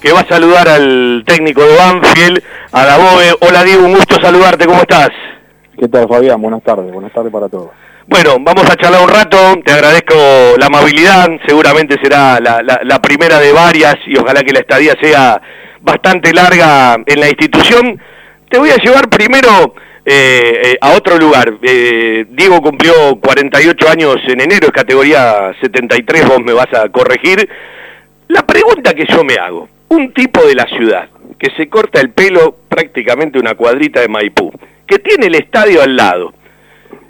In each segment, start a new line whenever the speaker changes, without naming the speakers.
que va a saludar al técnico de Banfield, a Daboe. Hola Diego, un gusto saludarte, ¿cómo estás?
¿Qué tal Fabián? Buenas tardes, buenas tardes para todos.
Bueno, vamos a charlar un rato, te agradezco la amabilidad, seguramente será la, primera de varias y ojalá que la estadía sea bastante larga en la institución. Te voy a llevar primero eh, eh, a otro lugar. Eh, Diego cumplió 48 años en enero, es categoría 73, vos me vas a corregir. La pregunta que yo me hago, un tipo de la ciudad que se corta el pelo prácticamente una cuadrita de Maipú, que tiene el estadio al lado,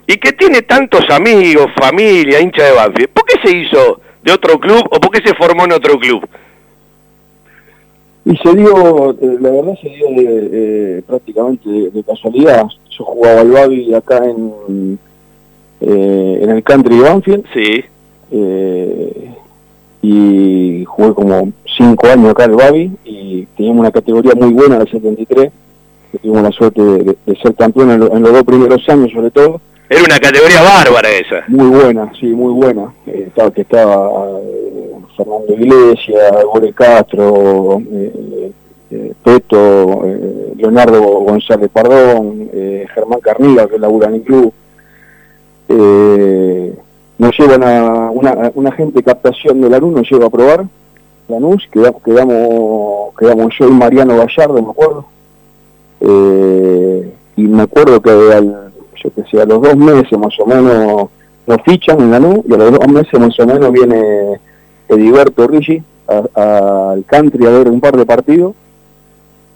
y que tiene tantos amigos, familia, hincha de Banfield, ¿por qué se hizo de otro club o por qué se formó en otro club?
Y se dio, eh, la verdad se dio eh, prácticamente de, casualidad. Yo jugaba al Babi acá en, eh, en el country de Banfield.
Sí.
y jugué como cinco años acá al Babi y teníamos una categoría muy buena, la 73. Que tuvimos la suerte de, ser campeón en, en, los dos primeros años sobre todo.
Era una categoría bárbara esa.
Muy buena, sí, muy buena. Eh, estaba, que estaba eh, Fernando Iglesias, Gore Castro, eh, Peto, Leonardo González Pardón, Germán Carniga, que labura en el club. nos llevan a una, una gente de captación de Lanús, nos lleva a probar Lanús, quedamos, quedamos, quedamos yo y Mariano Gallardo, me acuerdo. y me acuerdo que al yo que sé, a los dos meses más o menos nos fichan en la NU y a los dos meses más o menos viene Ediberto Rigi al country a ver un par de partidos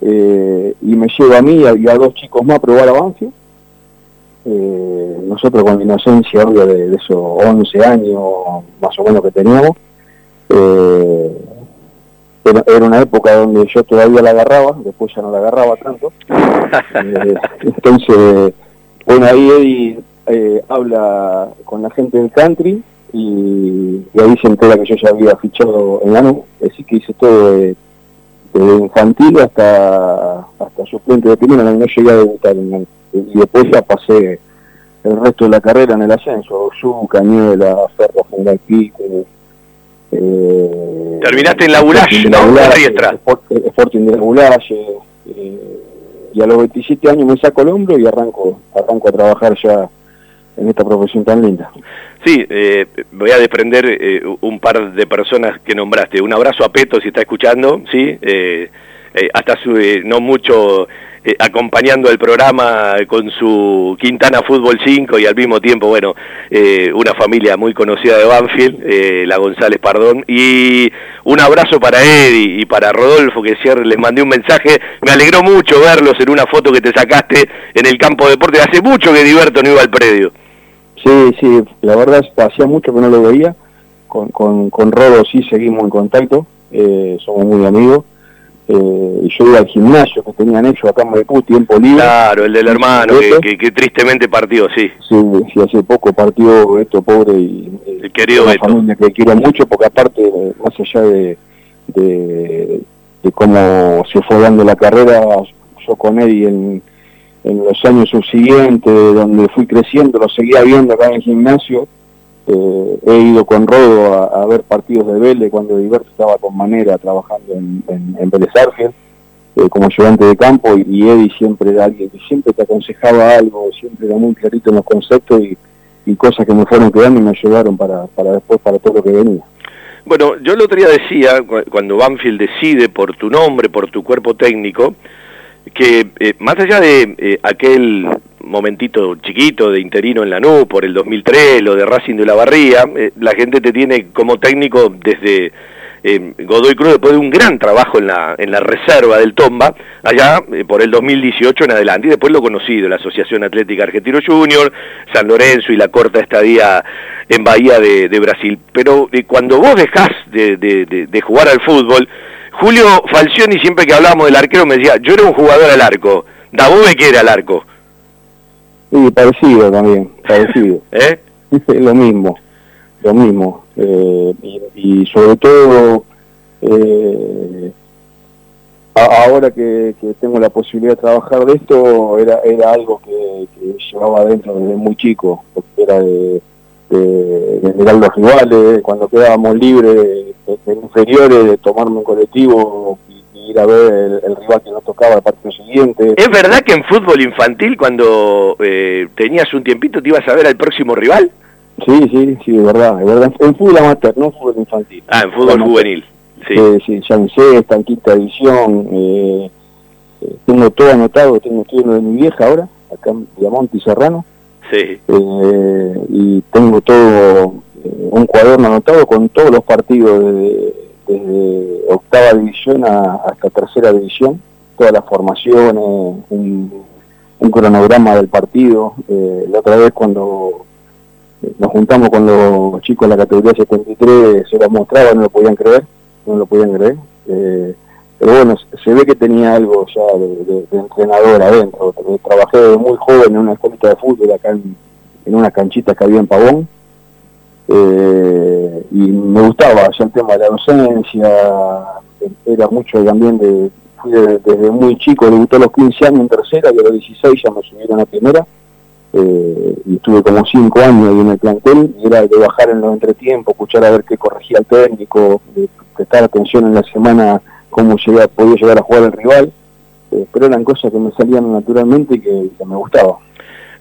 eh, y me lleva a mí y a, dos chicos más a probar avance. Eh, nosotros con inocencia obvio de, esos 11 años más o menos que teníamos, eh, era, una época donde yo todavía la agarraba, después ya no la agarraba tanto. entonces bueno, ahí Eddie eh, habla con la gente del country y, ahí se entera que yo ya había fichado en ANU, así que hice todo de, infantil hasta hasta suplente de primera, no llegué a debutar en y después ya pasé el resto de la carrera en el ascenso, Su, Cañuela, Ferro, General Pico,
eh, Terminaste en la Bulache, ¿no?
Sporting de la Bulache, eh, y a los 27 años me saco el hombro y arranco, arranco a trabajar ya en esta profesión tan linda.
Sí, eh, voy a desprender eh, un par de personas que nombraste. Un abrazo a Peto si está escuchando, ¿sí? Eh, hasta su, no mucho eh, acompañando el programa con su Quintana Fútbol 5 y al mismo tiempo, bueno, eh, una familia muy conocida de Banfield, eh, la González Pardón, y un abrazo para Eddie y para Rodolfo, que cierre, les mandé un mensaje, me alegró mucho verlos en una foto que te sacaste en el campo de deporte, hace mucho que Diverto no iba al predio.
Sí, sí, la verdad es que hacía mucho que no lo veía, con, con, con Rodo sí seguimos en contacto, somos muy amigos, eh, y yo iba al gimnasio que tenían hecho acá en Maipú, tiempo libre.
Claro, el del hermano, que, tristemente partió, sí.
Sí, sí, hace poco partió esto pobre y
el querido
una familia que quiero mucho, porque aparte, más allá de, de, cómo se fue dando la carrera, yo con Eddie en, en los años subsiguientes, donde fui creciendo, lo seguía viendo acá en el gimnasio, eh, he ido con Rodo a, ver partidos de Vélez cuando Diverto estaba con Manera trabajando en, en, Vélez eh, como ayudante de campo y, Eddie siempre era alguien que siempre te aconsejaba algo, siempre era muy clarito en los conceptos y, cosas que me fueron quedando y me ayudaron para, para después, para todo lo que venía.
Bueno, yo el otro día decía, cuando Banfield decide por tu nombre, por tu cuerpo técnico, que eh, más allá de aquel momentito chiquito de interino en la NU por el 2003, lo de Racing de la Barría, eh, la gente te tiene como técnico desde eh, Godoy Cruz después de un gran trabajo en la, en la reserva del Tomba, allá eh, por el 2018 en adelante, y después lo conocido, la Asociación Atlética Argentino Junior, San Lorenzo y la corta estadía en Bahía de, Brasil. Pero cuando vos dejás de, de, jugar al fútbol, Julio Falcioni siempre que hablábamos del arquero me decía, yo era un jugador al arco, Dabove que era al arco.
Sí, parecido también, parecido.
¿Eh?
lo mismo, lo mismo. Eh, y, sobre todo, eh, ahora que, tengo la posibilidad de trabajar de esto, era, era algo que, llevaba adentro desde muy chico, porque era de, mirar los rivales, cuando quedábamos libres en inferiores, de tomarme un colectivo ir a ver el, rival que nos tocaba el partido siguiente.
¿Es verdad que en fútbol infantil, cuando eh, tenías un tiempito, te ibas a ver al próximo rival?
Sí, sí, sí, es verdad, es verdad. En fútbol amateur, no en fútbol infantil.
Ah, en fútbol juvenil. Sí.
sí, ya en sexta, en quinta edición. Eh, eh, tengo todo anotado, tengo estudio de mi vieja ahora, acá en Diamante y Serrano.
Sí.
Eh, y tengo todo, un cuaderno anotado con todos los partidos desde, octava división hasta tercera división, todas las formaciones, un, cronograma del partido. la otra vez cuando nos juntamos con los chicos de la categoría 73, se los mostraba, no lo podían creer no lo podían creer. Eh, pero bueno, se ve que tenía algo ya de, entrenador adentro. Trabajé muy joven en una escuelita de fútbol acá en, una canchita que había en Pavón. Eh, y me gustaba ya el tema de la docencia, era mucho también de, fui desde muy chico, debutó a los 15 años en tercera y a los 16 ya me subieron a primera eh, y estuve como cinco años ahí en el plantel, y era de bajar en los entretiempos, escuchar a ver qué corregía el técnico, de prestar atención en la semana cómo podía llegar a jugar el rival, eh, pero eran cosas que me salían naturalmente y que, me gustaba.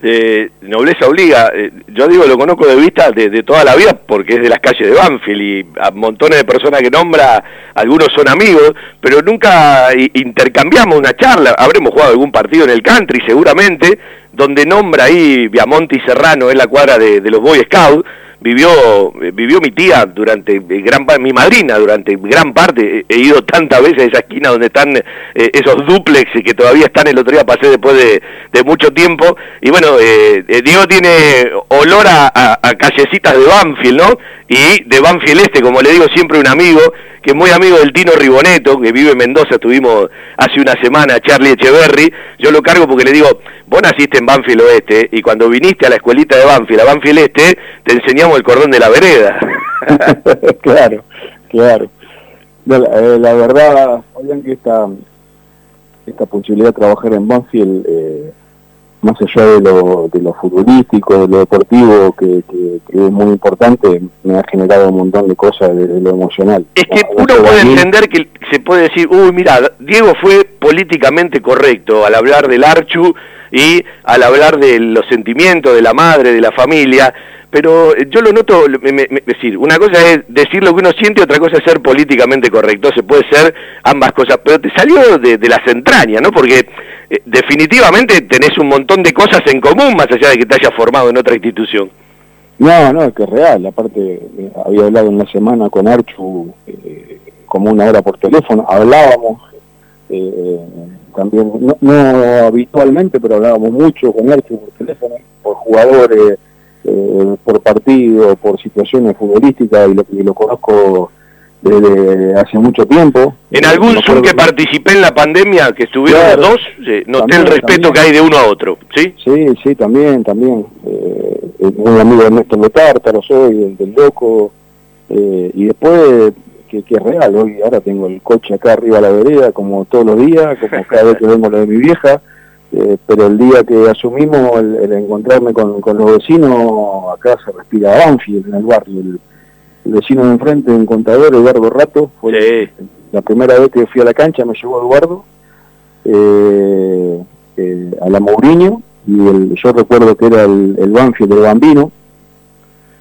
Eh, nobleza obliga, eh, yo digo, lo conozco de vista de, toda la vida porque es de las calles de Banfield y a montones de personas que nombra, algunos son amigos, pero nunca intercambiamos una charla, habremos jugado algún partido en el country seguramente, donde nombra ahí Viamonte y Serrano en la cuadra de, los Boy Scouts, vivió, vivió mi tía durante gran mi madrina durante gran parte, he ido tantas veces a esa esquina donde están eh, esos duplex que todavía están, el otro día pasé después de, mucho tiempo, y bueno, eh, eh, Diego tiene olor a, a, callecitas de Banfield, ¿no? Y de Banfield Este, como le digo siempre un amigo, que es muy amigo del Tino Riboneto, que vive en Mendoza, estuvimos hace una semana, Charlie Echeverry, yo lo cargo porque le digo, vos naciste en Banfield Oeste y cuando viniste a la escuelita de Banfield, a Banfield Este, te enseñamos el cordón de la vereda.
claro, claro. la, eh, la, verdad, oigan que esta, esta posibilidad de trabajar en Banfield... Eh, más allá de lo, de lo futbolístico, de lo deportivo, que, es muy importante, me ha generado un montón de cosas de, lo emocional.
Es que uno puede entender que se puede decir, uy, mira, Diego fue políticamente correcto al hablar del Archu y al hablar de los sentimientos de la madre, de la familia, pero yo lo noto, es decir, una cosa es decir lo que uno siente, otra cosa es ser políticamente correcto, se puede ser ambas cosas, pero te salió de, de las entrañas, ¿no? Porque eh, definitivamente tenés un montón de cosas en común más allá de que te hayas formado en otra institución.
No, no, es que es real, aparte eh, había hablado una semana con Archu eh, como una hora por teléfono, hablábamos también, no, habitualmente, pero hablábamos mucho con Archu por teléfono, por jugadores, por partido, por situaciones futbolísticas y lo que lo conozco desde hace mucho tiempo.
En algún Zoom que participé en la pandemia, que estuvieron los dos, noté el respeto que hay de uno a otro, ¿sí?
Sí, sí, también, también. Eh, un amigo de Néstor Letártaro soy, el del Loco, eh, y después, que, que, es real, hoy ahora tengo el coche acá arriba a la vereda, como todos los días, como cada vez que vengo lo de mi vieja, eh, pero el día que asumimos el, encontrarme con, con, los vecinos, acá se respira Banfield, en el barrio, el, el vecino de enfrente, un contador, Eduardo Rato, fue la primera vez que fui a la cancha, me llevó Eduardo, eh, eh, a la Mourinho, y el, yo recuerdo que era el, el Banfield del Bambino.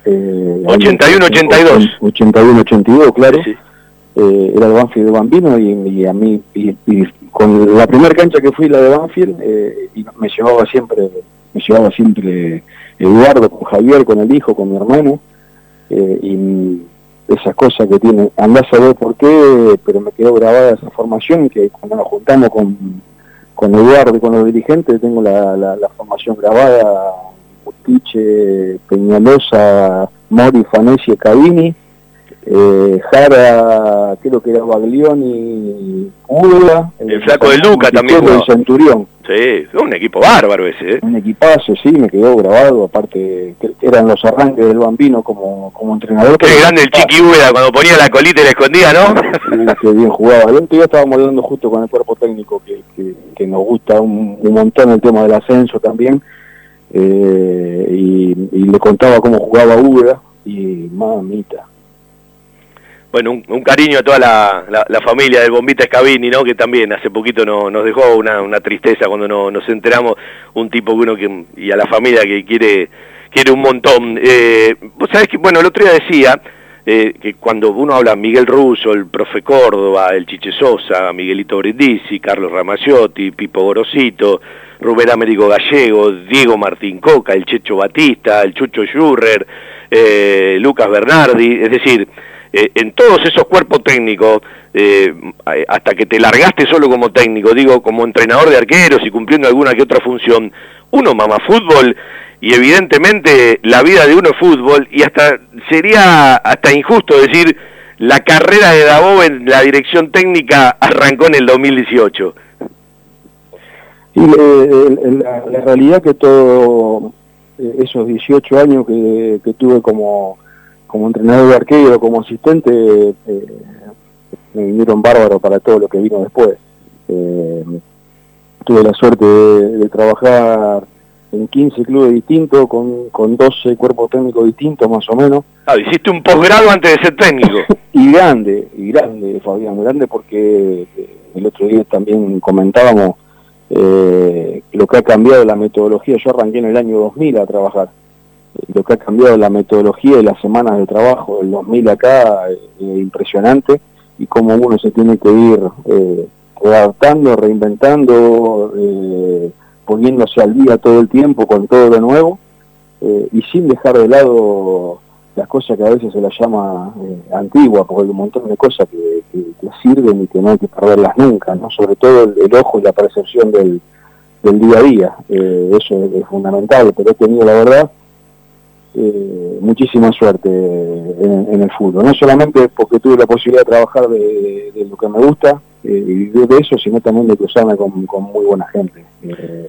Eh, 81-82.
81-82, claro. Eh, era el Banfield de Bambino y, a mí, y, con la primera cancha que fui, la de Banfield, eh, y me llevaba siempre, me llevaba siempre Eduardo con Javier, con el hijo, con mi hermano. Eh, y esas cosas que tiene, andás a ver por qué, pero me quedó grabada esa formación que cuando nos juntamos con, con Eduardo y con los dirigentes, tengo la, la, formación grabada, Butiche, Peñalosa, Mori, Fanesi, Cabini, eh, Jara, creo que era Baglioni, Udla,
el, flaco de Luca también.
El Centurión.
Sí, fue un equipo bárbaro ese. ¿eh?
Un equipazo, sí, me quedó grabado, aparte eran los arranques del Bambino como, como entrenador.
Qué grande el Chiqui Úbeda cuando ponía la colita y la escondía, ¿no?
que bien jugaba. El otro día estábamos hablando justo con el cuerpo técnico que, que, nos gusta un, montón el tema del ascenso también. Eh, y, y, le contaba cómo jugaba Úbeda y mamita
Bueno, un, cariño a toda la, familia del Bombita Scabini, ¿no? Que también hace poquito no, nos dejó una, tristeza cuando no, nos enteramos, un tipo que uno que, y a la familia que quiere, quiere un montón. Eh, Vos sabés que, bueno, el otro día decía eh, que cuando uno habla Miguel Russo, el profe Córdoba, el Chiche Sosa, Miguelito Brindisi, Carlos Ramaciotti, Pipo Gorosito, Rubén Américo Gallego, Diego Martín Coca, el Checho Batista, el Chucho Schurrer, eh, Lucas Bernardi, es decir, eh, en todos esos cuerpos técnicos, hasta que te largaste solo como técnico, digo, como entrenador de arqueros y cumpliendo alguna que otra función, uno mama fútbol y evidentemente la vida de uno es fútbol y hasta sería hasta injusto decir la carrera de Dabov en la dirección técnica arrancó en el 2018.
Y la, la, realidad que todo eh, esos 18 años que, tuve como, como entrenador de arquero, como asistente, eh, me vinieron bárbaro para todo lo que vino después. Eh, tuve la suerte de trabajar en 15 clubes distintos, con, con 12 cuerpos técnicos distintos más o menos.
Ah, hiciste un posgrado antes de ser técnico.
y grande, y grande, Fabián, grande porque eh, el otro día también comentábamos eh, lo que ha cambiado la metodología. Yo arranqué en el año 2000 a trabajar. Lo que ha cambiado la metodología y las semanas de trabajo del 2000 acá es eh, impresionante y cómo uno se tiene que ir adaptando, reinventando, eh, poniéndose al día todo el tiempo con todo de nuevo eh, y sin dejar de lado las cosas que a veces se las llama eh, antigua, porque hay un montón de cosas que, sirven y que no hay que perderlas nunca, ¿no? sobre todo el, ojo y la percepción del, día a día, eh, eso es, fundamental, pero he tenido la verdad muchísima suerte en, el fútbol, no solamente porque tuve la posibilidad de trabajar de lo que me gusta, eh, y de eso, sino también de cruzarme con, muy buena gente. Eh,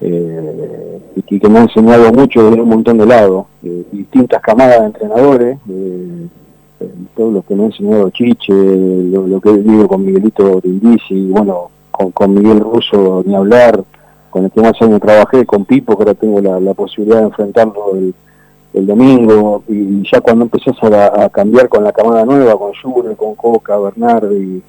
eh, y que me ha enseñado mucho de un montón de lados, distintas camadas de entrenadores, todo lo que me ha enseñado Chiche, lo, que vivo con Miguelito y bueno, con, Miguel Russo ni hablar, con el que más años trabajé, con Pipo, que ahora tengo la, posibilidad de enfrentarlo el, domingo, y, ya cuando empezás a, cambiar con la camada nueva, con Jure, con Coca, Bernardi,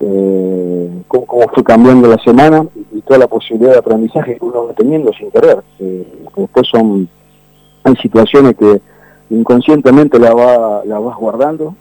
eh, cómo, fue cambiando la semana y, toda la posibilidad de aprendizaje que uno va teniendo sin querer. Eh, después son, hay situaciones que inconscientemente la vas guardando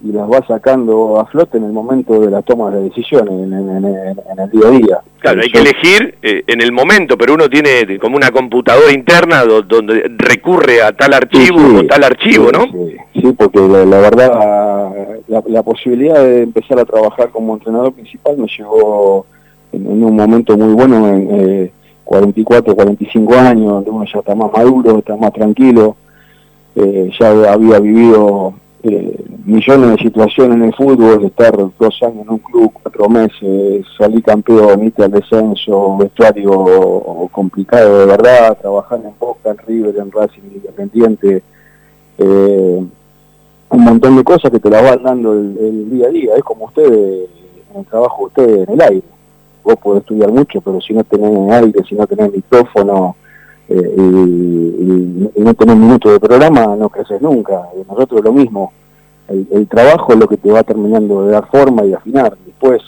y las vas sacando a flote en el momento de la toma de decisiones, en, el día a día.
Claro, hay que elegir eh, en el momento, pero uno tiene como una computadora interna donde recurre a tal archivo o tal archivo, ¿no?
Sí, porque la, verdad, la, posibilidad de empezar a trabajar como entrenador principal me llegó en, un momento muy bueno, en 44, eh, 45 años, donde uno ya está más maduro, está más tranquilo, eh, ya había vivido eh, millones de situaciones en el fútbol, estar dos años en un club, cuatro meses, salir campeón, irte al descenso, vestuario complicado de verdad, trabajar en Boca, en River, en Racing Independiente, eh, un montón de cosas que te las van dando el, día a día, es como ustedes, en el trabajo de ustedes en el aire. Vos podés estudiar mucho, pero si no tenés aire, si no tenés micrófono, eh, y, no tener minutos de programa no creces nunca. Nosotros lo mismo, el, trabajo es lo que te va terminando de dar forma y afinar. Después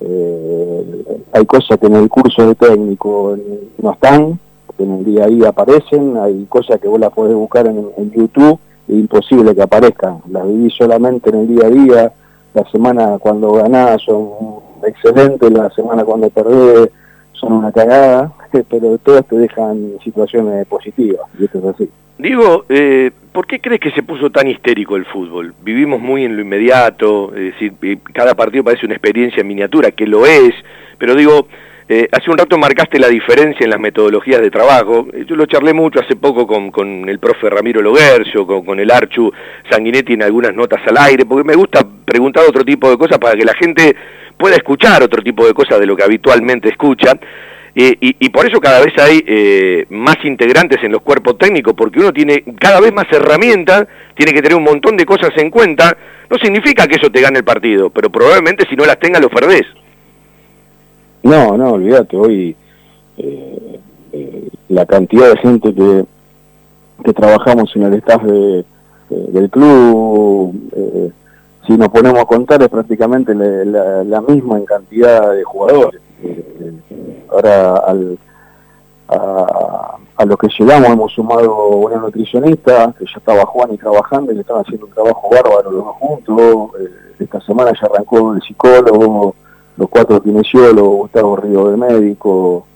eh, hay cosas que en el curso de técnico no están, que en el día a día aparecen, hay cosas que vos las podés buscar en, YouTube, es imposible que aparezcan. Las vivís solamente en el día a día, la semana cuando ganás son excelentes, la semana cuando perdés son una cagada, pero todas te dejan situaciones positivas.
Digo, eh, ¿por qué crees que se puso tan histérico el fútbol? Vivimos muy en lo inmediato, es decir, eh, cada partido parece una experiencia en miniatura, que lo es, pero digo, eh, hace un rato marcaste la diferencia en las metodologías de trabajo. Yo lo charlé mucho hace poco con, con el profe Ramiro Loguercio, con, con, el Archu Sanguinetti en algunas notas al aire, porque me gusta preguntar otro tipo de cosas para que la gente pueda escuchar otro tipo de cosas de lo que habitualmente escucha. y, por eso cada vez hay eh, más integrantes en los cuerpos técnicos, porque uno tiene cada vez más herramientas, tiene que tener un montón de cosas en cuenta. No significa que eso te gane el partido, pero probablemente si no las tenga lo perdés.
No, no, olvídate, hoy eh, eh, la cantidad de gente que, que trabajamos en el staff de, del club, si nos ponemos a contar es prácticamente la, misma en cantidad de jugadores. Eh, ahora al, a, a lo que llegamos hemos sumado una nutricionista, que ya estaba Juan y trabajando, y que están haciendo un trabajo bárbaro los dos juntos. Eh, esta semana ya arrancó el psicólogo, los cuatro kinesiólogos, Gustavo Río de médico.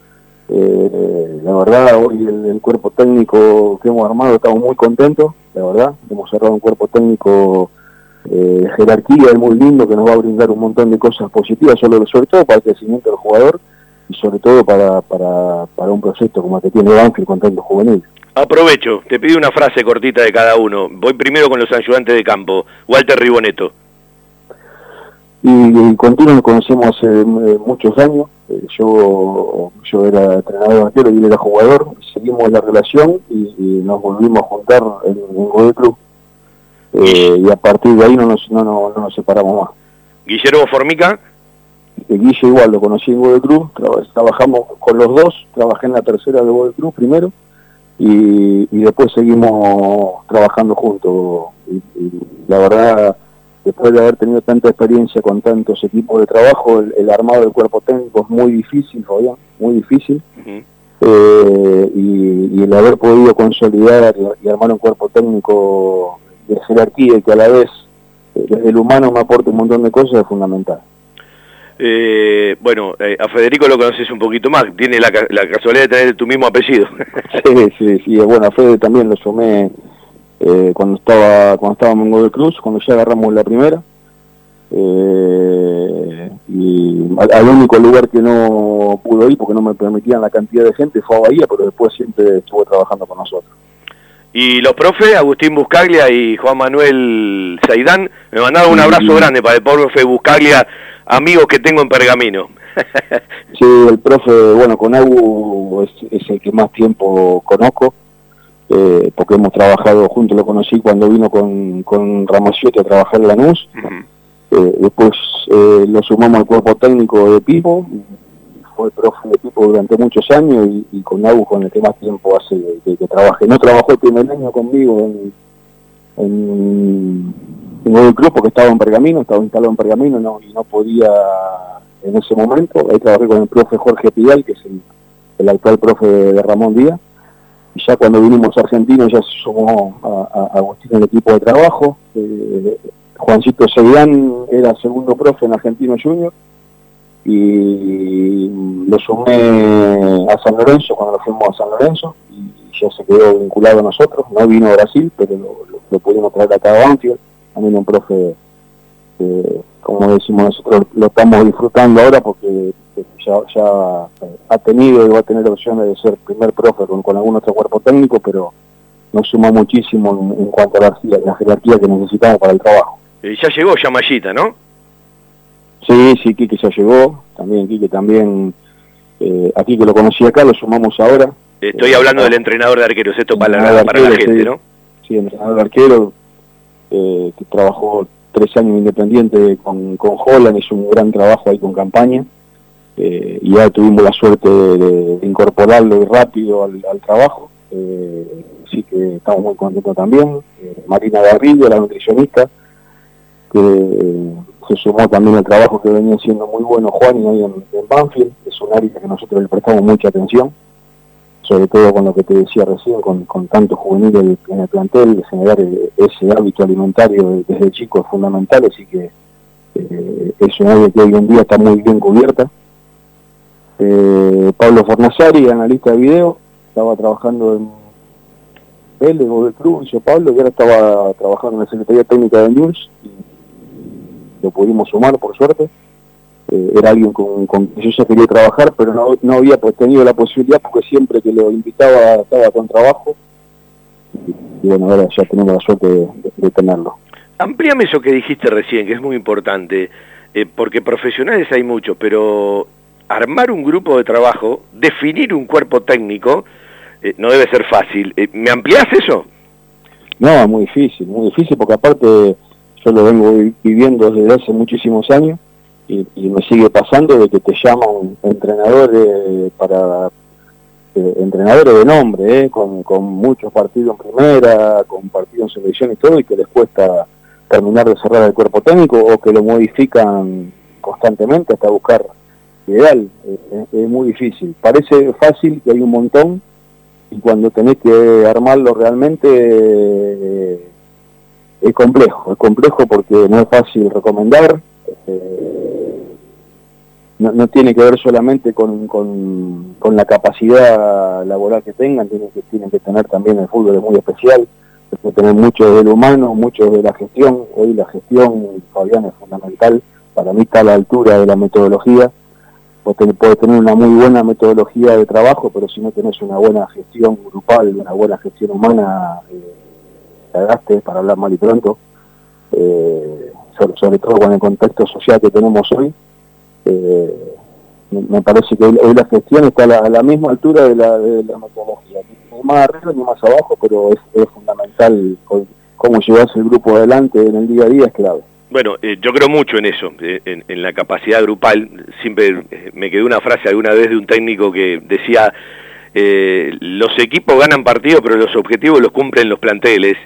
Eh, la verdad, hoy el, cuerpo técnico que hemos armado estamos muy contentos, la verdad. Hemos cerrado un cuerpo técnico eh, jerarquía, muy lindo, que nos va a brindar un montón de cosas positivas, sobre, sobre todo para el crecimiento del jugador y sobre todo para, para, para un proyecto como el que tiene Banfield con tantos juveniles.
Aprovecho, te pido una frase cortita de cada uno. Voy primero con los ayudantes de campo. Walter Riboneto.
Y, con nos conocemos hace eh, muchos años. Eh, yo yo era entrenador de arquero y él era jugador. Seguimos la relación y, nos volvimos a juntar en, en Club. Eh, y a partir de ahí no nos, no, no, no nos separamos más.
Guillermo Formica.
Guille igual lo conocí en Google Cruz, trabajamos con los dos, trabajé en la tercera de Google Cruz primero y, después seguimos trabajando juntos. Y, la verdad, después de haber tenido tanta experiencia con tantos equipos de trabajo, el, armado del cuerpo técnico es muy difícil, Fabián, muy difícil. Eh, y, el haber podido consolidar y, armar un cuerpo técnico de jerarquía y que a la vez eh, desde el humano me aporta un montón de cosas es fundamental.
Eh, bueno, eh, a Federico lo conoces un poquito más, tiene la, casualidad de tener tu mismo apellido.
sí, sí, sí, bueno, a Fede también lo sumé eh, cuando estaba cuando estábamos en Godoy Cruz, cuando ya agarramos la primera. Eh, y al, único lugar que no pudo ir porque no me permitían la cantidad de gente fue a Bahía, pero después siempre estuvo trabajando con nosotros.
Y los profes, Agustín Buscaglia y Juan Manuel Zaidán, me mandaron un abrazo grande para el profe Buscaglia amigos que tengo en Pergamino.
sí, el profe, bueno, con Agu es, el que más tiempo conozco, eh, porque hemos trabajado juntos, lo conocí cuando vino con, con Ramaciotti a trabajar en Lanús, eh, después eh, lo sumamos al cuerpo técnico de Pipo, fue profe de Pipo durante muchos años y, con Agu con el que más tiempo hace que, que trabaje. No trabajó el primer año conmigo en en el club porque estaba en Pergamino, estaba instalado en Pergamino no, y no podía en ese momento. Ahí trabajé con el profe Jorge Pidal, que es el, actual profe de Ramón Díaz. Y ya cuando vinimos a Argentina ya se sumó a, Agustín el equipo de trabajo. Eh, Juancito Seguidán era segundo profe en Argentino Junior y lo sumé a San Lorenzo cuando lo fuimos a San Lorenzo y ya se quedó vinculado a nosotros. No vino a Brasil, pero lo, pudimos traer acá a Banfield también un profe como decimos nosotros, lo estamos disfrutando ahora porque ya, ha tenido y va a tener opciones de ser primer profe con, algún otro cuerpo técnico, pero nos suma muchísimo en, cuanto a la, jerarquía que necesitamos para el trabajo.
Eh, ya llegó Yamayita, ¿no?
Sí, sí, Quique ya llegó, también Quique también, eh, aquí que lo conocí acá, lo sumamos ahora.
Estoy hablando del entrenador de arqueros, esto para, la, para la gente, ¿no?
Sí, entrenador de arquero, eh, que trabajó tres años independiente con, con Holland, hizo un gran trabajo ahí con campaña, eh, y ya tuvimos la suerte de, incorporarlo rápido al, trabajo, eh, así que estamos muy contentos también. Marina Garrido, la nutricionista, que se sumó también al trabajo que venía siendo muy bueno Juan y ahí en, en Banfield, es un área que nosotros le prestamos mucha atención sobre todo con lo que te decía recién, con, con tanto juvenil en el plantel, generar ese hábito alimentario desde chico es fundamental, así que eh, es un área que hoy en día está muy bien cubierta. Eh, Pablo Fornazari, analista de video, estaba trabajando en Vélez del club, dice Pablo, y ahora estaba trabajando en la Secretaría Técnica de News, y lo pudimos sumar por suerte. Eh, era alguien con, quien yo ya quería trabajar, pero no, no había pues, tenido la posibilidad porque siempre que lo invitaba estaba con trabajo. Y, bueno, ahora ya tenemos la suerte de, tenerlo.
Amplíame eso que dijiste recién, que es muy importante, eh, porque profesionales hay muchos, pero armar un grupo de trabajo, definir un cuerpo técnico, eh, no debe ser fácil. ¿Me ampliás eso?
No, muy difícil, muy difícil porque aparte yo lo vengo viviendo desde hace muchísimos años y, me sigue pasando de que te llaman entrenadores para eh, entrenadores de nombre, eh, con, muchos partidos en primera, con partidos en selección y todo, y que les cuesta terminar de cerrar el cuerpo técnico o que lo modifican constantemente hasta buscar ideal. es muy difícil. Parece fácil que hay un montón y cuando tenés que armarlo realmente eh, es complejo, es complejo porque no es fácil recomendar, eh, no, tiene que ver solamente con, con, la capacidad laboral que tengan, tienen que, tienen tener también el fútbol es muy especial, tiene que tener mucho del humano, mucho de la gestión, hoy la gestión, Fabián, es fundamental, para mí está a la altura de la metodología, puedes tener una muy buena metodología de trabajo, pero si no tenés una buena gestión grupal, una buena gestión humana, eh, para hablar mal y pronto, eh, sobre, todo con el contexto social que tenemos hoy, eh, me parece que hoy la gestión está a la, misma altura de la, metodología, ni más arriba ni más abajo, pero es, fundamental cómo llevarse el grupo adelante en el día a día es clave.
Bueno, eh, yo creo mucho en eso, eh, en, la capacidad grupal. Siempre eh, me quedó una frase alguna vez de un técnico que decía, los equipos ganan partidos, pero los objetivos los cumplen los planteles.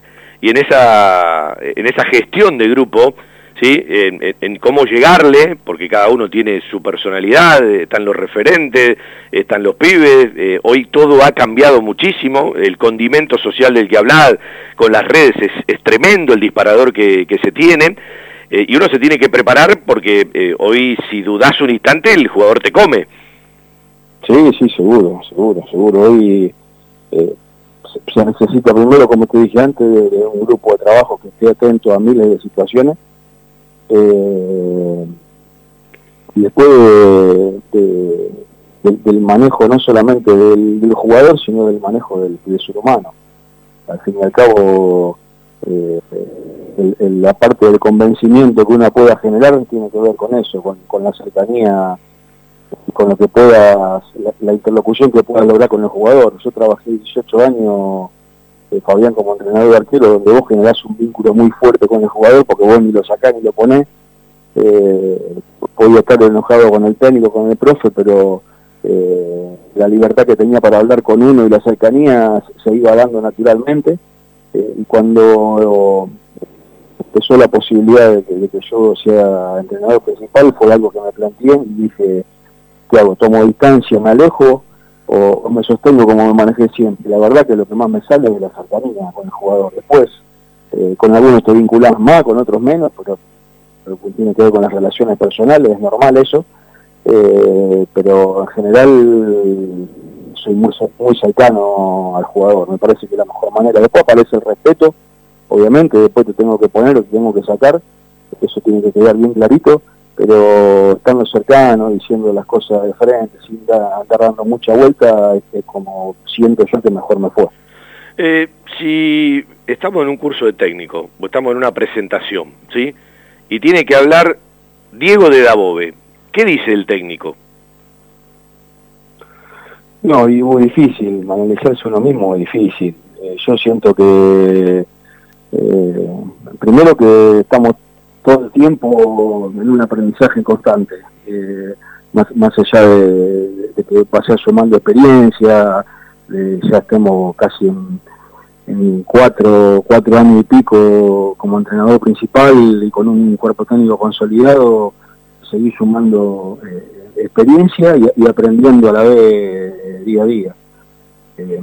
Y en esa, en esa gestión de grupo, ¿sí? En, cómo llegarle, porque cada uno tiene su personalidad, están los referentes, están los pibes, hoy todo ha cambiado muchísimo, el condimento social del que hablaba con las redes es, tremendo el disparador que, se tiene, eh, y uno se tiene que preparar porque eh, hoy si dudas un instante el jugador te come.
Sí, sí, seguro, seguro, seguro. Hoy eh, se, necesita primero, como te dije antes, de, un grupo de trabajo que esté atento a miles de situaciones. Y después del manejo no solamente del, jugador, sino del manejo del, del ser humano. Al fin y al cabo, eh, la parte del convencimiento que uno pueda generar tiene que ver con eso, con, la cercanía, con lo que pueda, la, interlocución que pueda lograr con el jugador. Yo trabajé 18 años, eh, Fabián, como entrenador de arquero, donde vos generás un vínculo muy fuerte con el jugador, porque vos ni lo sacás ni lo ponés. Eh, podía estar enojado con el técnico, con el profe, pero eh, la libertad que tenía para hablar con uno y la cercanía se iba dando naturalmente. Y cuando empezó la posibilidad de que, yo sea entrenador principal, fue algo que me planteé y dije, ¿qué hago? ¿Tomo distancia, me alejo o, me sostengo como me manejé siempre? La verdad que lo que más me sale es la cercanía con el jugador. Después, eh, con algunos te vinculas más, con otros menos, pero, tiene que ver con las relaciones personales, es normal eso. Eh, pero en general soy muy, muy cercano al jugador, me parece que la mejor manera. Después aparece el respeto, obviamente, después te tengo que poner o te tengo que sacar, eso tiene que quedar bien clarito, pero estando cercano, diciendo las cosas de frente, sin andar dando mucha vuelta, es como siento yo que mejor me fue.
Eh, si estamos en un curso de técnico, o estamos en una presentación, ¿sí? Y tiene que hablar Diego de Dabove, ¿qué dice el técnico?
No, y muy difícil, analizarse uno mismo es difícil. Eh, yo siento que, eh, primero que estamos todo el tiempo en un aprendizaje constante, eh, más, más allá de, que pase sumando experiencia, ya estemos casi en, cuatro, cuatro años y pico como entrenador principal y con un cuerpo técnico consolidado, seguir sumando experiencia y, aprendiendo a la vez eh, día a día. Eh,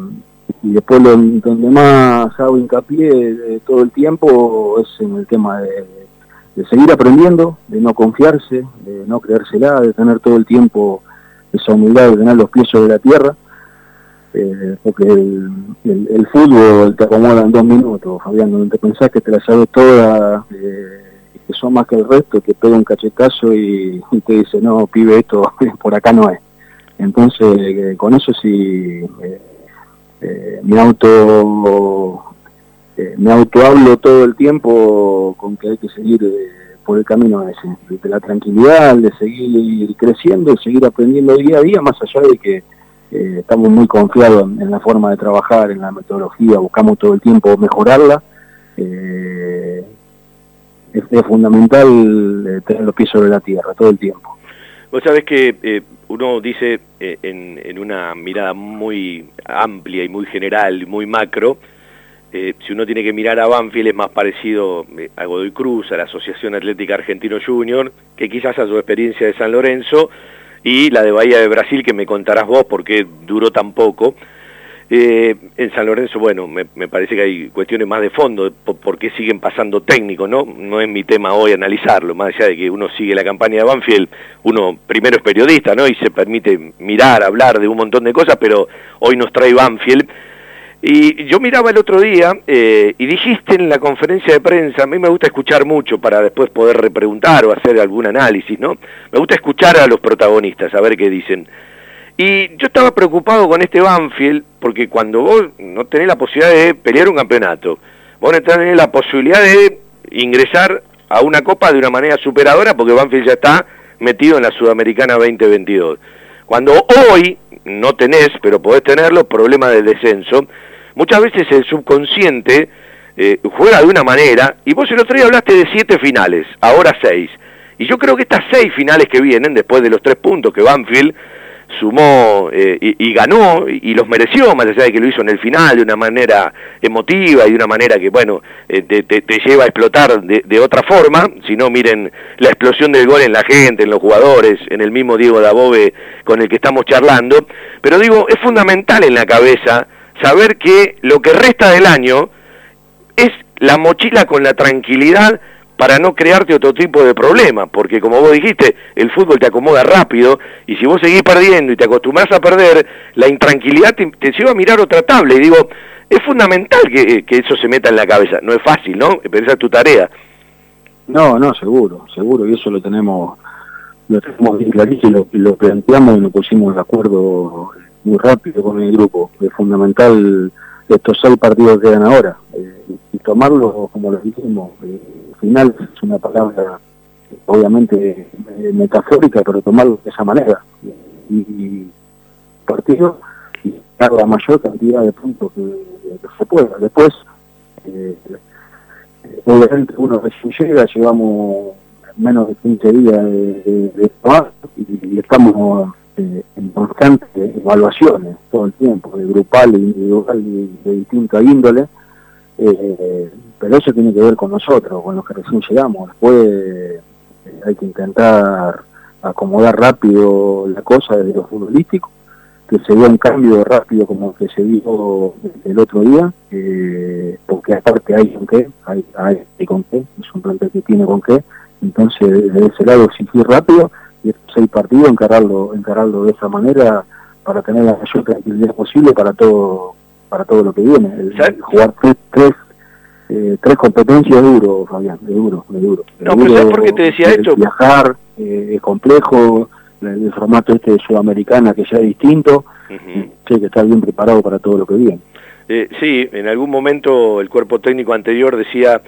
y después lo, donde más hago hincapié eh, todo el tiempo es en el tema de, seguir aprendiendo, de no confiarse, de no creérsela, de tener todo el tiempo esa humildad de tener los pies sobre la tierra, porque el, fútbol te acomoda en dos minutos, Fabián, donde te pensás que te la sabes toda, que son más que el resto, que pega un cachetazo y, te dice, no, pibe, esto por acá no es. Entonces, eh, con eso sí, eh, eh, me auto me auto hablo todo el tiempo con que hay que seguir por el camino ese, de la tranquilidad, de seguir creciendo, de seguir aprendiendo día a día, más allá de que estamos muy confiados en, la forma de trabajar, en la metodología, buscamos todo el tiempo mejorarla es, fundamental eh, tener los pies sobre la tierra todo el tiempo.
Vos sabés que eh, uno dice eh, en, en, una mirada muy amplia y muy general, muy macro, eh, si uno tiene que mirar a Banfield es más parecido eh, a Godoy Cruz, a la Asociación Atlética Argentino Junior, que quizás a su experiencia de San Lorenzo, y la de Bahía de Brasil, que me contarás vos porque duró tan poco. Eh, en San Lorenzo, bueno, me, parece que hay cuestiones más de fondo, por, qué siguen pasando técnicos, ¿no? No es mi tema hoy analizarlo, más allá de que uno sigue la campaña de Banfield, uno primero es periodista, ¿no? Y se permite mirar, hablar de un montón de cosas, pero hoy nos trae Banfield y yo miraba el otro día eh, y dijiste en la conferencia de prensa, a mí me gusta escuchar mucho para después poder repreguntar o hacer algún análisis, ¿no? Me gusta escuchar a los protagonistas, a ver qué dicen. Y yo estaba preocupado con este Banfield, porque cuando vos no tenés la posibilidad de pelear un campeonato, vos no tenés la posibilidad de ingresar a una copa de una manera superadora, porque Banfield ya está metido en la Sudamericana 2022. Cuando hoy no tenés, pero podés tenerlo, problema de descenso, muchas veces el subconsciente eh, juega de una manera, y vos el otro día hablaste de siete finales, ahora seis. Y yo creo que estas seis finales que vienen, después de los tres puntos que Banfield sumó eh, y, ganó y, los mereció, más allá de que lo hizo en el final de una manera emotiva y de una manera que, bueno, eh, te, lleva a explotar de, otra forma, si no, miren la explosión del gol en la gente, en los jugadores, en el mismo Diego Dabove con el que estamos charlando, pero digo, es fundamental en la cabeza saber que lo que resta del año es la mochila con la tranquilidad para no crearte otro tipo de problema, porque como vos dijiste, el fútbol te acomoda rápido y si vos seguís perdiendo y te acostumbras a perder, la intranquilidad te, lleva a mirar otra tabla y digo, es fundamental que, eso se meta en la cabeza, no es fácil, ¿no? Pensar tu tarea.
No, no, seguro, seguro, y eso lo tenemos, lo tenemos bien clarísimo y lo, planteamos y nos pusimos de acuerdo muy rápido con el grupo. Es fundamental estos seis partidos que quedan ahora eh, y tomarlos como lo dijimos. Eh, final es una palabra obviamente eh, metafórica, pero tomarlo de esa manera. Y, partido y dar la mayor cantidad de puntos que, se pueda. Después, obviamente uno recién llega, llevamos menos de 15 días de, de, y, estamos eh, en constantes evaluaciones todo el tiempo, de grupal, individual y de distinta índole. Eh, pero eso tiene que ver con nosotros, con los que recién llegamos. Después eh, hay que intentar acomodar rápido la cosa desde lo futbolístico, que se vea un cambio rápido como que se vio el otro día, eh, porque aparte hay con qué, hay, hay, con qué, es un plantel que tiene con qué, entonces desde ese lado exigir rápido y seis partidos encararlo, encararlo de esa manera para tener la mayor tranquilidad posible para todo para todo lo que viene. El, jugar tres, tres eh, tres competencias duro, Fabián, de duro, de duro.
No, pero ¿sabes por qué te decía esto?
Viajar, eh, es complejo, el, formato este de Sudamericana que ya es distinto, uh que está bien preparado para todo lo que viene.
Eh, sí, en algún momento el cuerpo técnico anterior decía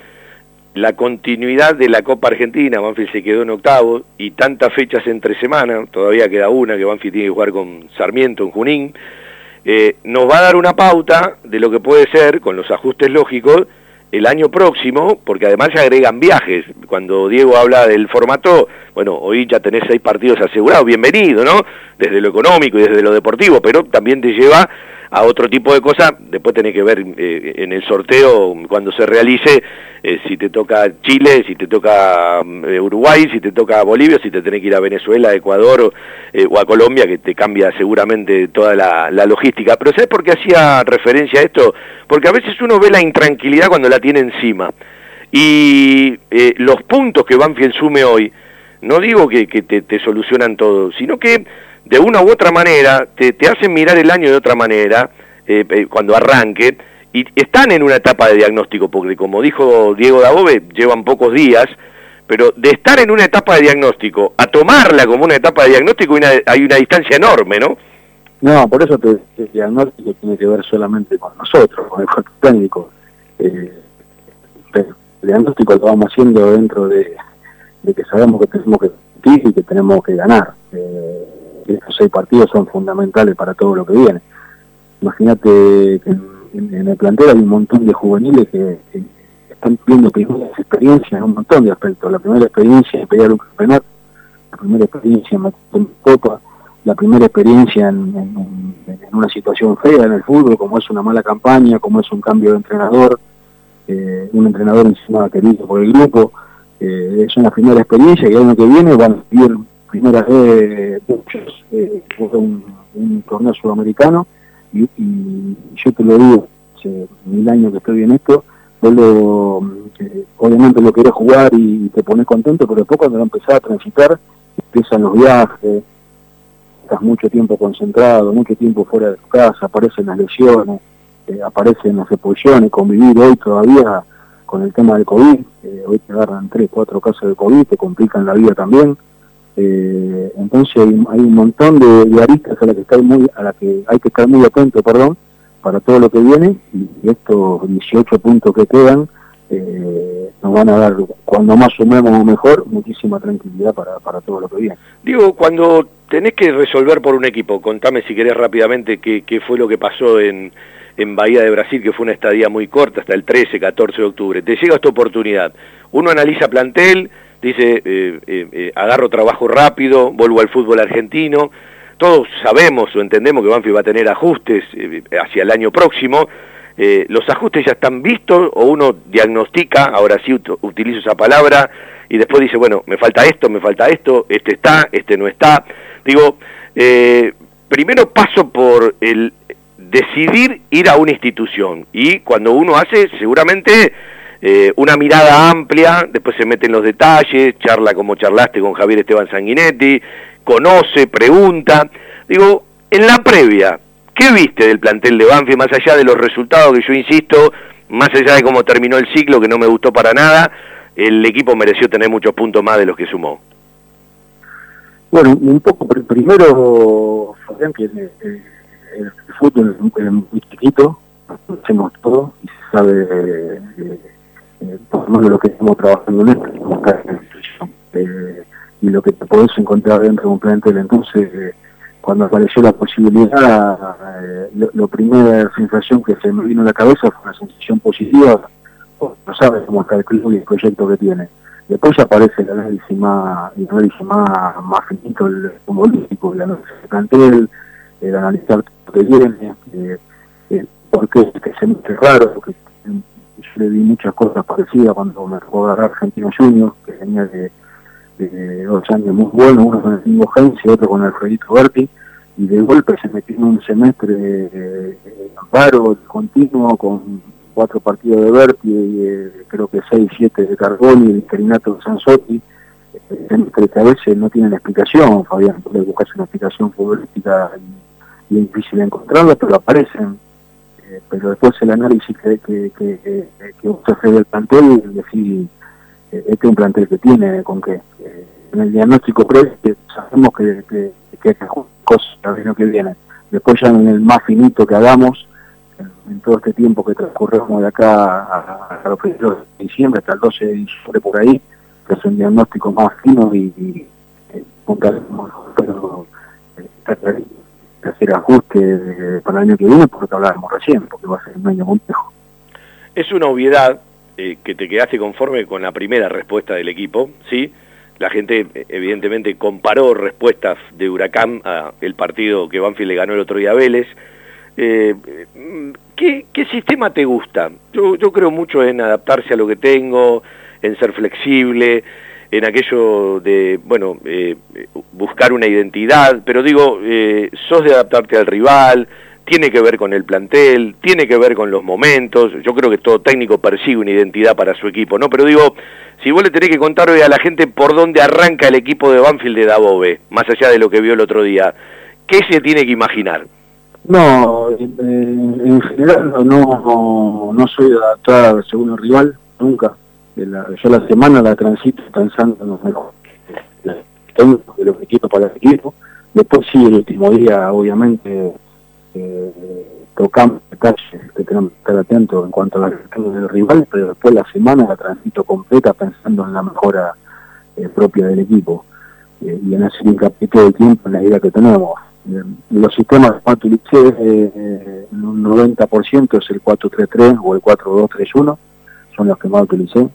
la continuidad de la Copa Argentina, Banfield se quedó en octavo y tantas fechas entre semanas, todavía queda una que Banfield tiene que jugar con Sarmiento en Junín, eh, nos va a dar una pauta de lo que puede ser, con los ajustes lógicos, el año próximo, porque además se agregan viajes. Cuando Diego habla del formato, bueno, hoy ya tenés seis partidos asegurados, bienvenido, ¿no? Desde lo económico y desde lo deportivo, pero también te lleva a otro tipo de cosas, después tenés que ver eh, en el sorteo cuando se realice eh, si te toca Chile, si te toca eh, Uruguay, si te toca Bolivia, si te tenés que ir a Venezuela, Ecuador o, a Colombia, que te cambia seguramente toda la, logística. Pero ¿sabes por qué hacía referencia a esto? Porque a veces uno ve la intranquilidad cuando la tiene encima. Y los puntos que Banfield sume hoy, no digo que, te solucionan todo, sino que de una u otra manera te, te hacen mirar el año de otra manera eh, eh, cuando arranque y están en una etapa de diagnóstico porque como dijo Diego Dabove llevan pocos días pero de estar en una etapa de diagnóstico a tomarla como una etapa de diagnóstico hay una, distancia enorme ¿no?
No, por eso te, el diagnóstico tiene que ver solamente con nosotros, con el cuerpo técnico. Eh, el diagnóstico lo vamos haciendo dentro de, que sabemos que tenemos que y que tenemos que ganar. Eh, estos seis partidos son fundamentales para todo lo que viene. Imagínate que en, el plantel hay un montón de juveniles que, están viendo primeras experiencias en un montón de aspectos. La primera experiencia en pelear un campeonato, la primera experiencia en Copa, la primera experiencia en, una situación fea en el fútbol, como es una mala campaña, como es un cambio de entrenador, un entrenador encima querido por el grupo. es una primera experiencia y el año que viene van a vivir primera vez muchos, un, un torneo sudamericano y, yo te lo digo, hace mil años que estoy en esto, vos eh, obviamente lo querés jugar y te pones contento, pero después cuando lo empezás a transitar, empiezan los viajes, estás mucho tiempo concentrado, mucho tiempo fuera de tu casa, aparecen las lesiones, eh, aparecen las expulsiones, convivir hoy todavía con el tema del COVID, eh, hoy te agarran tres, cuatro casos de COVID, te complican la vida también, eh, entonces hay, un montón de, aristas a la que la que hay que estar muy atento, perdón, para todo lo que viene y, estos 18 puntos que quedan eh, nos van a dar, cuando más sumemos mejor, muchísima tranquilidad para, para todo lo que viene.
Digo, cuando tenés que resolver por un equipo, contame si querés rápidamente qué, qué fue lo que pasó en, en Bahía de Brasil, que fue una estadía muy corta, hasta el 13, 14 de octubre. Te llega esta oportunidad. Uno analiza plantel, dice, eh, eh, eh, agarro trabajo rápido, vuelvo al fútbol argentino, todos sabemos o entendemos que Banfield va a tener ajustes hacia el año próximo, los ajustes ya están vistos o uno diagnostica, ahora sí utilizo esa palabra, y después dice, bueno, me falta esto, me falta esto, este está, este no está. Digo, primero paso por el decidir ir a una institución y cuando uno hace, seguramente eh, una mirada amplia, después se mete en los detalles, charla como charlaste con Javier Esteban Sanguinetti, conoce, pregunta. Digo, en la previa, ¿qué viste del plantel de Banfi, más allá de los resultados que yo insisto, más allá de cómo terminó el ciclo, que no me gustó para nada, el equipo mereció tener muchos puntos más de los que sumó?
Bueno, un poco, primero, Fabián, que el, fútbol es muy chiquito, hacemos todo y se sabe... Eh, eh, por lo menos lo que estamos trabajando en esto, eh, y lo que te podés encontrar dentro de un plantel. Entonces, eh, cuando apareció la posibilidad, eh, lo, primera sensación que se me vino a la cabeza fue una sensación positiva, no sabes cómo está el club y el proyecto que tiene. Después aparece el análisis más, el análisis más, más finito, el futbolístico, el análisis del plantel, el analizar lo que viene, eh, eh, porque que se me hace raro, porque yo le vi muchas cosas parecidas cuando me tocó agarrar Argentino Junior, que venía de, dos años muy buenos, uno con el mismo Gens y otro con Alfredito Berti, y de golpe se metió en un semestre de paro continuo con cuatro partidos de Berti, eh, creo que seis, siete de Carboni, el interinato de Sansotti, eh, que a veces no tienen explicación, Fabián, puede buscarse una explicación futbolística y, y es encontrarla, pero aparecen eh, pero después el análisis que, que, que, que usted hace del plantel, es decir, eh, este es un plantel que tiene con que eh, en el diagnóstico previo sabemos que, que, que hay cosas el año que viene. Después ya en el más finito que hagamos, en, todo este tiempo que transcurremos de acá a, a los primeros de diciembre, hasta el 12 de diciembre por ahí, que es un diagnóstico más fino y, y, y pero está clarísimo hacer ajustes para el año que viene, por lo que hablábamos recién, porque va a ser un año complejo.
Es una obviedad eh, que te quedaste conforme con la primera respuesta del equipo, ¿sí? La gente evidentemente comparó respuestas de Huracán a el partido que Banfield le ganó el otro día a Vélez. Eh, ¿qué, ¿qué, sistema te gusta? Yo, yo creo mucho en adaptarse a lo que tengo, en ser flexible, en aquello de, bueno, eh, buscar una identidad, pero digo, eh, sos de adaptarte al rival, tiene que ver con el plantel, tiene que ver con los momentos, yo creo que todo técnico persigue una identidad para su equipo, ¿no? Pero digo, si vos le tenés que contar hoy a la gente por dónde arranca el equipo de Banfield de Dabove, más allá de lo que vio el otro día, ¿qué se tiene que imaginar?
No, eh, en general no, no, no soy de adaptar según el rival, nunca yo la semana la transito pensando en los mejores de los equipos para el equipo. Después sí, el último día, obviamente, eh, tocamos detalles que tenemos que estar atentos en cuanto a la gestión del rival, pero después la semana la transito completa pensando en la mejora eh, propia del equipo eh, y en hacer hincapié todo el tiempo en la idea que tenemos. Eh, los sistemas que utilicé, un 90% es el 4-3-3 o el 4-2-3-1, son los que más utilicé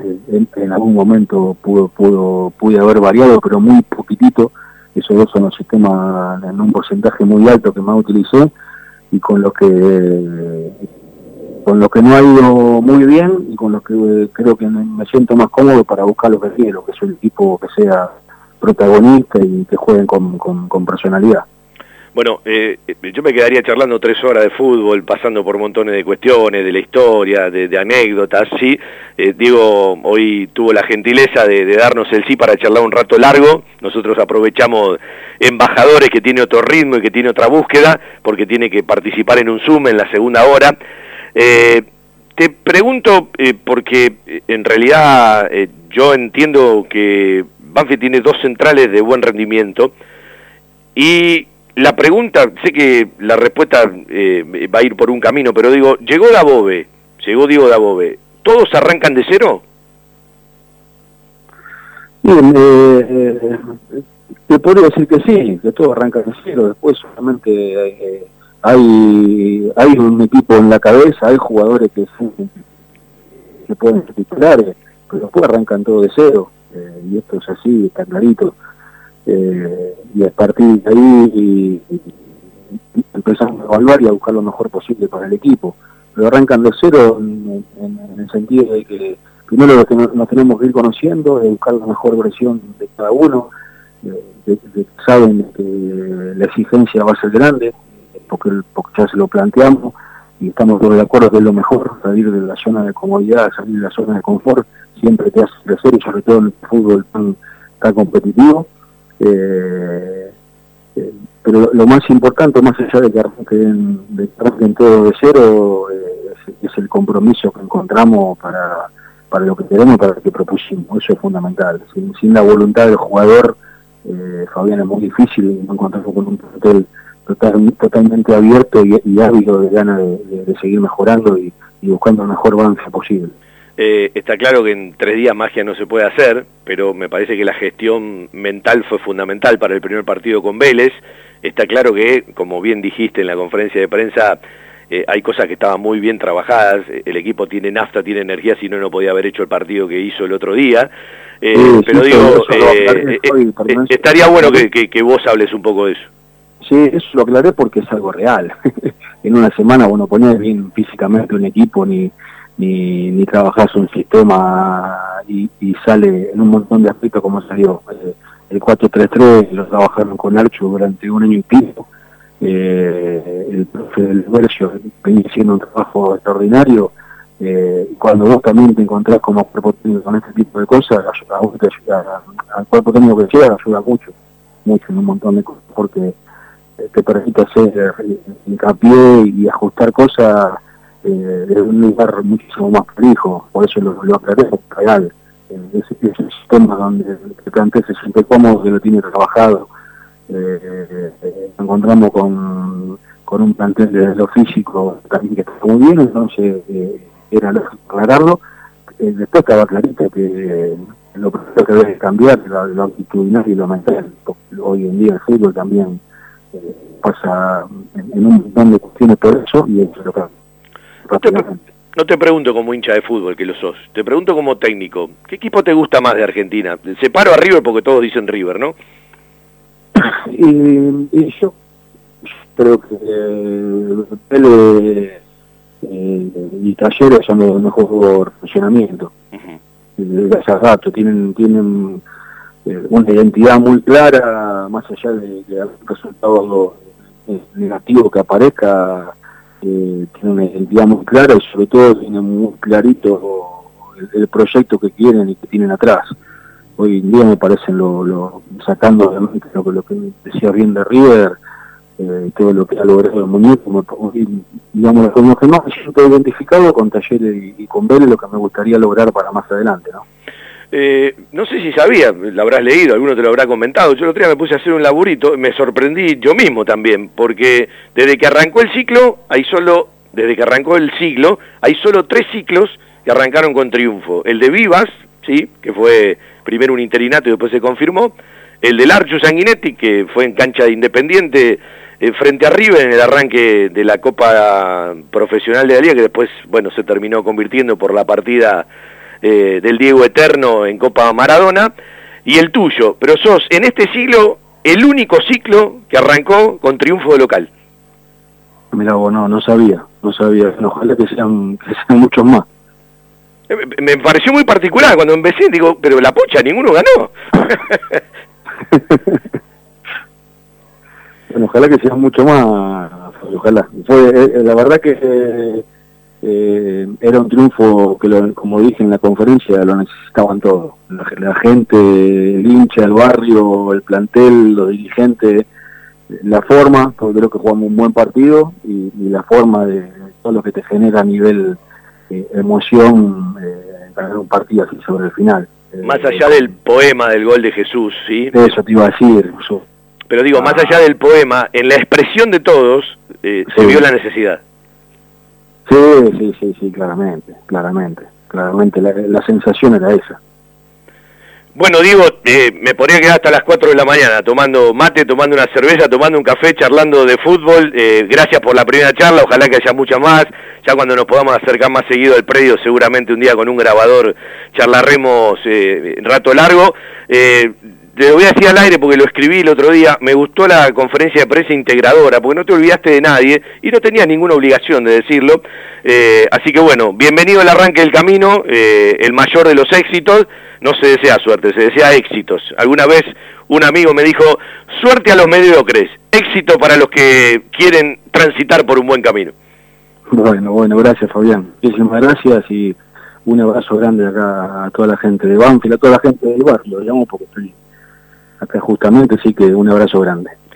en, algún momento pude haber variado, pero muy poquitito, es esos dos son los sistemas en un porcentaje muy alto que más utilicé y con lo que con lo que no ha ido muy bien y con lo que creo que me siento más cómodo para buscar lo que que es un equipo que sea protagonista y que jueguen con, con personalidad.
Bueno, eh, yo me quedaría charlando tres horas de fútbol, pasando por montones de cuestiones, de la historia, de, anécdotas, sí. Eh, digo, hoy tuvo la gentileza de, darnos el sí para charlar un rato largo. Nosotros aprovechamos embajadores que tiene otro ritmo y que tiene otra búsqueda, porque tiene que participar en un Zoom en la segunda hora. Eh, te pregunto, porque en realidad yo entiendo que Banfield tiene dos centrales de buen rendimiento y la pregunta, sé que la respuesta eh, va a ir por un camino, pero digo, llegó Dabove, llegó Diego Dabove, ¿todos arrancan de cero?
Bien, eh, eh, te podría decir que sí, que todos arrancan de cero, después solamente eh, hay, hay un equipo en la cabeza, hay jugadores que, que pueden titulares, pero después arrancan todos de cero, y esto es así, está clarito y a partir de ahí empezamos a evaluar y a buscar lo mejor posible para el equipo. Pero arrancan de cero en, el sentido de que primero lo que nos, tenemos que ir conociendo, de buscar la mejor versión de cada uno, saben que la exigencia va a ser grande, porque, porque ya se lo planteamos y estamos todos de acuerdo que es lo mejor, salir de la zona de comodidad, salir de la zona de confort, siempre te hace crecer y sobre todo en el fútbol tan, tan competitivo. Eh, eh, pero lo más importante, más allá de que arranquen, de que todo de cero, eh, es, el compromiso que encontramos para, para lo que queremos, para lo que propusimos. Eso es fundamental. Sin, la voluntad del jugador, Fabián, es muy difícil encontrarnos con un plantel totalmente abierto y, ávido de ganas de, seguir mejorando y, buscando el mejor avance posible.
Eh, está claro que en tres días magia no se puede hacer, pero me parece que la gestión mental fue fundamental para el primer partido con Vélez. Está claro que, como bien dijiste en la conferencia de prensa, eh, hay cosas que estaban muy bien trabajadas, el equipo tiene nafta, tiene energía, si no, no podía haber hecho el partido que hizo el otro día. Eh, pero digo, estaría bueno que, que, vos hables un poco de eso.
Sí, eso lo aclaré porque es algo real. en una semana vos no ponés bien físicamente un equipo ni ni, ni trabajas un sistema y, sale en un montón de aspectos como salió. Eh, el 4-3-3 lo trabajaron con Archo durante un año y pico. Eh, el profe del Versio venía haciendo un trabajo extraordinario. Eh, cuando vos también te encontrás como cuerpo técnico con este tipo de cosas, a, te ayuda, al cuerpo técnico que llega ayuda mucho, mucho en un montón de cosas, porque te permite hacer hincapié y ajustar cosas eh, de un lugar muchísimo más prolijo, por eso lo, lo aclaré, real. Eh, ese, sistema donde el plantel se siente cómodo, que lo tiene trabajado. Eh, eh, encontramos con, con un plantel de lo físico también que está muy bien, entonces eh, era lógico aclararlo. después estaba clarito que lo primero que debe cambiar lo, lo actitudinal y lo mental. Hoy en día el fútbol también pasa en, un montón de cuestiones por eso y eso lo que
no te, pregunto como hincha de fútbol, que lo sos, te pregunto como técnico, ¿qué equipo te gusta más de Argentina? Separo a River porque todos dicen River, ¿no?
Y, yo creo que eh, y Talleres son los mejores funcionamiento. Desde hace rato tienen, tienen eh, una identidad muy clara, más allá de, de algún resultado eh, negativo que aparezca, tiene una identidad muy clara y sobre todo tiene muy clarito el, proyecto que quieren y que tienen atrás. Hoy en día me parecen lo, lo sacando lo, lo que decía bien de River, eh, todo lo que ha logrado el muñeco, digamos, lo que más me siento identificado con Talleres y, con Vélez, lo que me gustaría lograr para más adelante, ¿no?
Eh, no sé si sabía, lo habrás leído, alguno te lo habrá comentado. Yo el otro día me puse a hacer un laburito, me sorprendí yo mismo también, porque desde que arrancó el ciclo, hay solo, desde que arrancó el siglo, hay solo tres ciclos que arrancaron con triunfo. El de Vivas, sí, que fue primero un interinato y después se confirmó. El del Archu Sanguinetti, que fue en cancha de Independiente eh, frente a River en el arranque de la Copa Profesional de la Liga, que después, bueno, se terminó convirtiendo por la partida eh, del Diego Eterno en Copa Maradona, y el tuyo, pero sos en este siglo el único ciclo que arrancó con triunfo de local.
Mira vos, no, no sabía, no sabía. Ojalá que sean, que sean muchos más.
Eh, me pareció muy particular cuando empecé, digo, pero la pucha, ninguno ganó.
bueno, ojalá que sean mucho más, ojalá. Fue, eh, la verdad que eh, era un triunfo que, lo, como dije en la conferencia, lo necesitaban todos. La, gente, el hincha, el barrio, el plantel, los dirigentes, la forma, porque creo que jugamos un buen partido y, la forma de, todo lo que te genera a nivel eh, emoción eh, ganar un partido así sobre el final.
Más allá del poema del gol de Jesús, ¿sí?
Eso te iba a decir.
Pero digo, más allá del poema, en la expresión de todos se vio la necesidad.
Sí, sí, sí, sí, claramente, claramente, claramente, la, sensación era esa.
Bueno, digo, eh, me podría quedar hasta las 4 de la mañana tomando mate, tomando una cerveza, tomando un café, charlando de fútbol. Eh, gracias por la primera charla, ojalá que haya mucha más. Ya cuando nos podamos acercar más seguido al predio, seguramente un día con un grabador charlaremos eh, rato largo. Te lo voy a decir al aire porque lo escribí el otro día, me gustó la conferencia de prensa integradora, porque no te olvidaste de nadie y no tenías ninguna obligación de decirlo. Eh, así que bueno, bienvenido al arranque del camino, eh, el mayor de los éxitos, no se desea suerte, se desea éxitos. Alguna vez un amigo me dijo, suerte a los mediocres, éxito para los que quieren transitar por un buen camino.
Bueno, bueno, gracias Fabián, muchísimas gracias y un abrazo grande acá a toda la gente de Banfield, a toda la gente del barrio, digamos, porque estoy justamente, así que un abrazo grande.